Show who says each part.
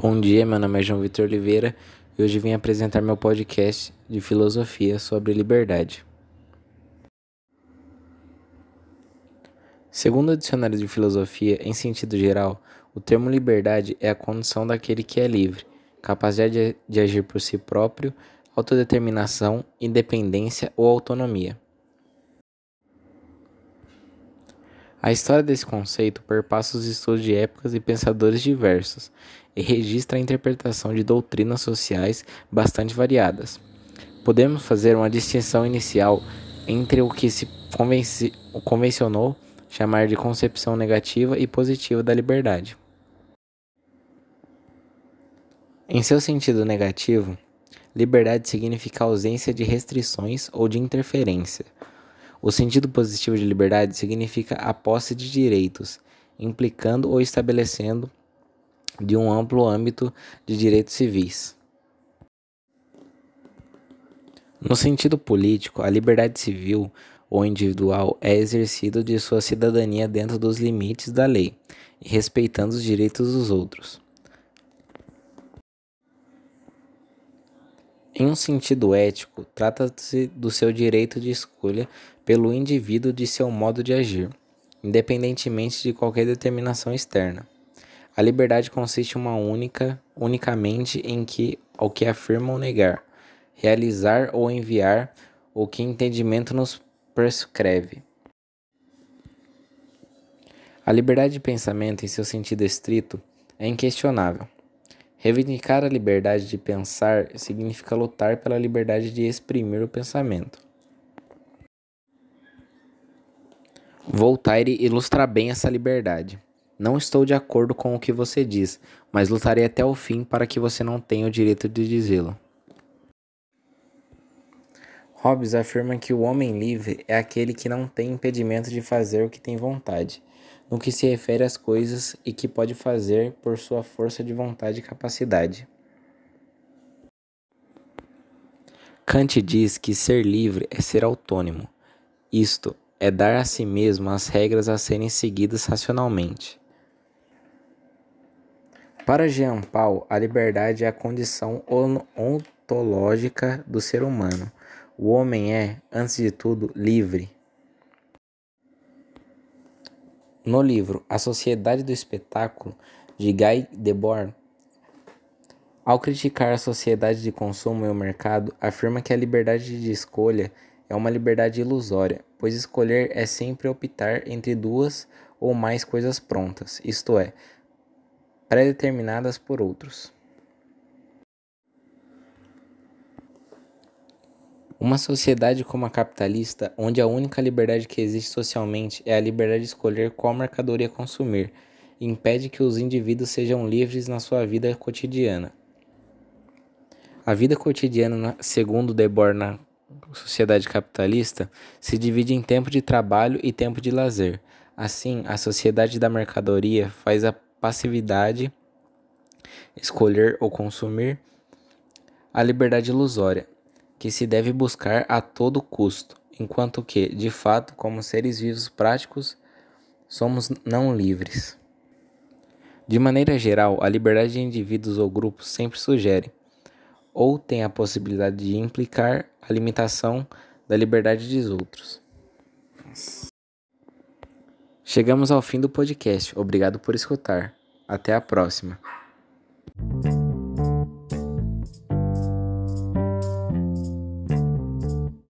Speaker 1: Bom dia, meu nome é João Vitor Oliveira e hoje vim apresentar meu podcast de filosofia sobre liberdade. Segundo o dicionário de filosofia, em sentido geral, o termo liberdade é a condição daquele que é livre, capacidade de agir por si próprio, autodeterminação, independência ou autonomia. A história desse conceito perpassa os estudos de épocas e pensadores diversos e registra a interpretação de doutrinas sociais bastante variadas. Podemos fazer uma distinção inicial entre o que se convencionou chamar de concepção negativa e positiva da liberdade. Em seu sentido negativo, liberdade significa ausência de restrições ou de interferência o sentido positivo de liberdade significa a posse de direitos, implicando ou estabelecendo de um amplo âmbito de direitos civis. No sentido político, a liberdade civil ou individual é exercida de sua cidadania dentro dos limites da lei e respeitando os direitos dos outros. Em um sentido ético, trata-se do seu direito de escolha pelo indivíduo de seu modo de agir, independentemente de qualquer determinação externa. A liberdade consiste uma única, unicamente em que ao que afirma ou negar, realizar ou enviar o que entendimento nos prescreve. A liberdade de pensamento, em seu sentido estrito, é inquestionável. Reivindicar a liberdade de pensar significa lutar pela liberdade de exprimir o pensamento. Voltaire ilustra bem essa liberdade. Não estou de acordo com o que você diz, mas lutarei até o fim para que você não tenha o direito de dizê-lo. Hobbes afirma que o homem livre é aquele que não tem impedimento de fazer o que tem vontade no que se refere às coisas e que pode fazer por sua força de vontade e capacidade. Kant diz que ser livre é ser autônomo, isto é dar a si mesmo as regras a serem seguidas racionalmente. Para Jean Paul, a liberdade é a condição ontológica do ser humano. O homem é, antes de tudo, livre. No livro A Sociedade do Espetáculo, de Guy Debord, ao criticar a sociedade de consumo e o mercado, afirma que a liberdade de escolha é uma liberdade ilusória, pois escolher é sempre optar entre duas ou mais coisas prontas, isto é, pré-determinadas por outros. Uma sociedade como a capitalista, onde a única liberdade que existe socialmente é a liberdade de escolher qual mercadoria consumir, impede que os indivíduos sejam livres na sua vida cotidiana. A vida cotidiana, segundo Debord na sociedade capitalista, se divide em tempo de trabalho e tempo de lazer. Assim, a sociedade da mercadoria faz a passividade, escolher ou consumir, a liberdade ilusória que se deve buscar a todo custo, enquanto que, de fato, como seres vivos práticos, somos não livres. De maneira geral, a liberdade de indivíduos ou grupos sempre sugere, ou tem a possibilidade de implicar a limitação da liberdade dos outros. Chegamos ao fim do podcast. Obrigado por escutar. Até a próxima.